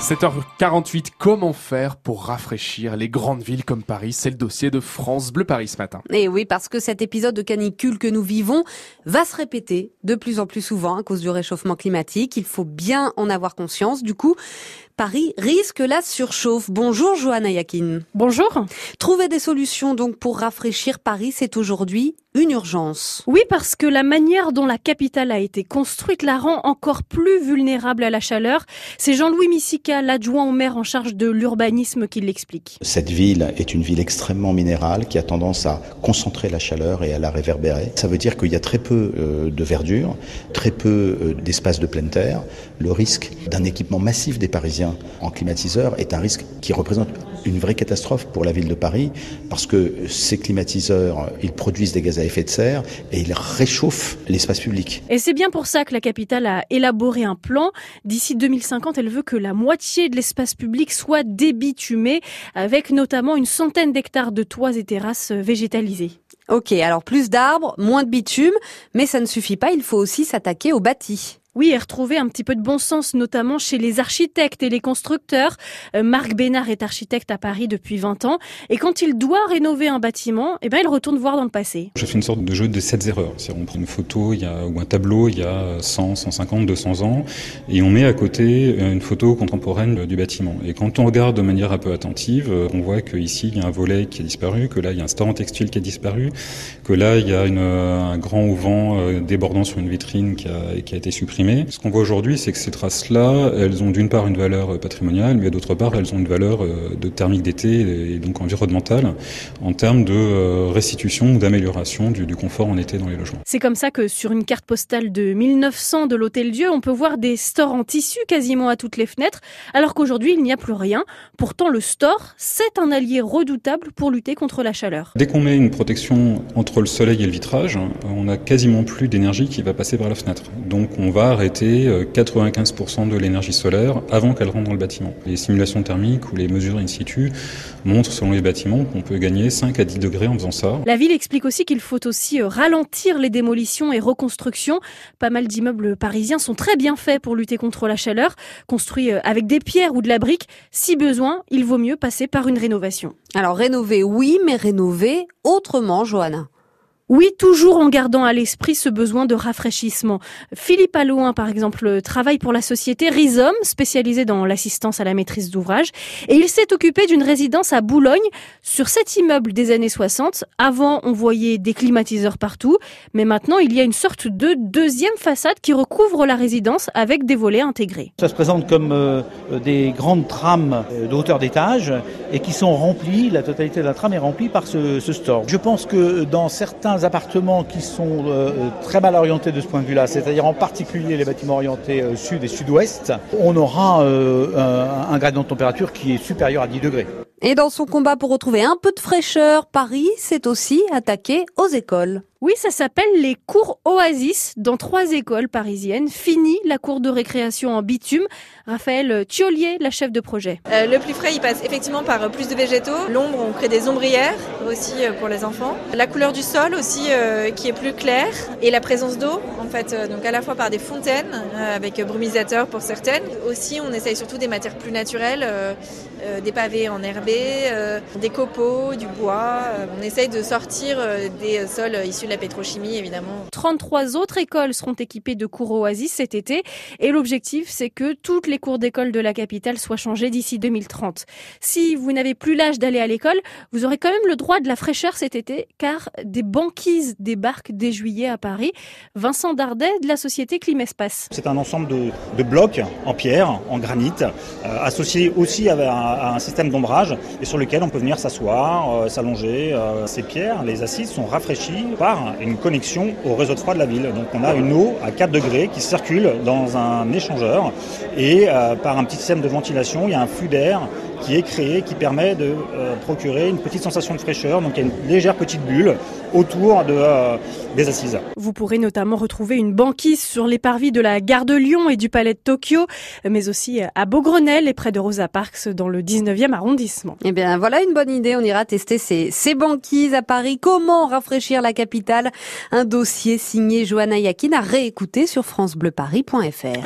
7h48, comment faire pour rafraîchir les grandes villes comme Paris? C'est le dossier de France Bleu Paris ce matin. Et oui, parce que cet épisode de canicule que nous vivons va se répéter de plus en plus souvent à cause du réchauffement climatique. Il faut bien en avoir conscience. Du coup, Paris risque la surchauffe. Bonjour Johanna Yakin. Bonjour. Trouver des solutions donc pour rafraîchir Paris, c'est aujourd'hui une urgence. Oui, parce que la manière dont la capitale a été construite la rend encore plus vulnérable à la chaleur. C'est Jean-Louis Missica, l'adjoint au maire en charge de l'urbanisme, qui l'explique. Cette ville est une ville extrêmement minérale qui a tendance à concentrer la chaleur et à la réverbérer. Ça veut dire qu'il y a très peu euh, de verdure, très peu euh, d'espace de pleine terre. Le risque d'un équipement massif des Parisiens en climatiseur est un risque qui représente une vraie catastrophe pour la ville de Paris parce que ces climatiseurs, ils produisent des gaz à effet de serre et ils réchauffent l'espace public. Et c'est bien pour ça que la capitale a élaboré un plan. D'ici 2050, elle veut que la moitié de l'espace public soit débitumé avec notamment une centaine d'hectares de toits et terrasses végétalisés. Ok, alors plus d'arbres, moins de bitume, mais ça ne suffit pas, il faut aussi s'attaquer au bâti. Oui, et retrouver un petit peu de bon sens, notamment chez les architectes et les constructeurs. Euh, Marc Bénard est architecte à Paris depuis 20 ans, et quand il doit rénover un bâtiment, eh ben, il retourne voir dans le passé. Je fais une sorte de jeu de 7 erreurs. On prend une photo il y a, ou un tableau il y a 100, 150, 200 ans, et on met à côté une photo contemporaine du bâtiment. Et quand on regarde de manière un peu attentive, on voit qu'ici, il y a un volet qui a disparu, que là, il y a un stand textile qui a disparu, que là, il y a une, un grand auvent euh, débordant sur une vitrine qui a, qui a été supprimé ce qu'on voit aujourd'hui, c'est que ces traces-là, elles ont d'une part une valeur euh, patrimoniale, mais d'autre part, elles ont une valeur euh, de thermique d'été et donc environnementale en termes de euh, restitution ou d'amélioration du, confort en été dans les logements. C'est comme ça que sur une carte postale de 1900 de l'Hôtel Dieu, on peut voir des stores en tissu quasiment à toutes les fenêtres, alors qu'aujourd'hui, il n'y a plus rien. Pourtant, le store, c'est un allié redoutable pour lutter contre la chaleur. Dès qu'on met une protection entre le soleil et le vitrage, on n'a quasiment plus d'énergie qui va passer par la fenêtre. Donc on va arrêter 95% euh, de l'énergie solaire avant qu'elle rentre dans le bâtiment. Les simulations thermiques ou les mesures in situ montrent selon les bâtiments qu'on peut gagner 5 à 10 degrés en faisant ça. La ville explique aussi qu'il faut aussi euh, ralentir les démolitions et reconstructions. Pas mal d'immeubles parisiens sont très bien faits pour lutter contre la chaleur, construits euh, avec des pierres ou de la brique. Si besoin, il vaut mieux passer par une rénovation. Alors rénover, oui, mais rénover autrement, Johanna. Oui, toujours en gardant à l'esprit ce besoin de rafraîchissement. Philippe Allouin, par exemple, travaille pour la société Rhizome, spécialisée dans l'assistance à la maîtrise d'ouvrage, et il s'est occupé d'une résidence à Boulogne, sur cet immeuble des années 60. Avant, on voyait des climatiseurs partout, mais maintenant, il y a une sorte de deuxième façade qui recouvre la résidence avec des volets intégrés. Ça se présente comme euh, des grandes trames euh, de hauteur d'étage et qui sont remplies, la totalité de la trame est remplie par ce, ce store. Je pense que dans certains appartements qui sont euh, très mal orientés de ce point de vue-là, c'est-à-dire en particulier les bâtiments orientés euh, sud et sud-ouest, on aura euh, un, un gradient de température qui est supérieur à 10 degrés. Et dans son combat pour retrouver un peu de fraîcheur, Paris s'est aussi attaqué aux écoles. Oui, ça s'appelle les cours Oasis dans trois écoles parisiennes. Fini la cour de récréation en bitume. Raphaël Thiolier, la chef de projet. Euh, le plus frais, il passe effectivement par euh, plus de végétaux. L'ombre, on crée des ombrières aussi euh, pour les enfants. La couleur du sol aussi euh, qui est plus claire et la présence d'eau euh, donc à la fois par des fontaines euh, avec brumisateur pour certaines. Aussi, on essaye surtout des matières plus naturelles, des pavés enherbés, des copeaux, du bois. on essaye de sortir des sols issus de la pétrochimie évidemment. 33 autres écoles seront équipées de cours Oasis cet été et l'objectif c'est que toutes les cours d'école de la capitale soient changées d'ici 2030. Si vous n'avez plus l'âge d'aller à l'école, vous aurez quand même le droit de la fraîcheur cet été car des banquises débarquent dès juillet à Paris. Vincent Dardet de la société Climespace. C'est un ensemble de, de, blocs en pierre, en granit, euh, associés aussi à un, à un système d'ombrage et sur lequel on peut venir s'asseoir, euh, s'allonger. Euh, ces pierres, les assises sont rafraîchies par une connexion au réseau de froid de la ville. Donc on a une eau à 4 degrés qui circule dans un échangeur et euh, par un petit système de ventilation, il y a un flux d'air qui est créé, qui permet de euh, procurer une petite sensation de fraîcheur. Donc il y a une légère petite bulle autour de, euh, des assises. Vous pourrez notamment retrouver une banquise sur les parvis de la gare de Lyon et du palais de Tokyo, mais aussi à Beaugrenelle et près de Rosa Parks dans le 19e arrondissement. Eh bien voilà une bonne idée, on ira tester ces, ces banquises à Paris. Comment rafraîchir la capitale? Un dossier signé Johanna Yakin à réécouter sur francebleuparis.fr.